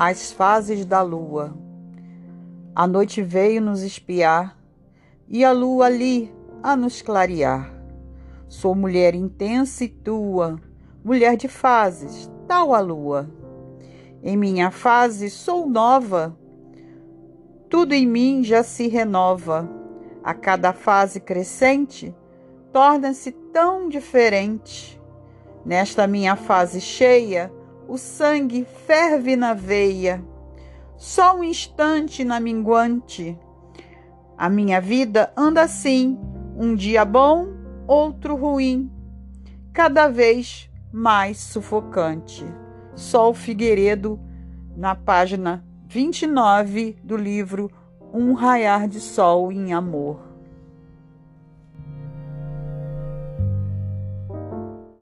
as fases da lua. A noite veio nos espiar e a lua ali a nos clarear. Sou mulher intensa e tua, mulher de fases, tal a lua. Em minha fase sou nova, tudo em mim já se renova. A cada fase crescente, torna-se tão diferente. Nesta minha fase cheia, o sangue ferve na veia. Só um instante na minguante. A minha vida anda assim, um dia bom, outro ruim, cada vez mais sufocante. Sol Figueiredo, na página 29 do livro Um Raiar de Sol em Amor.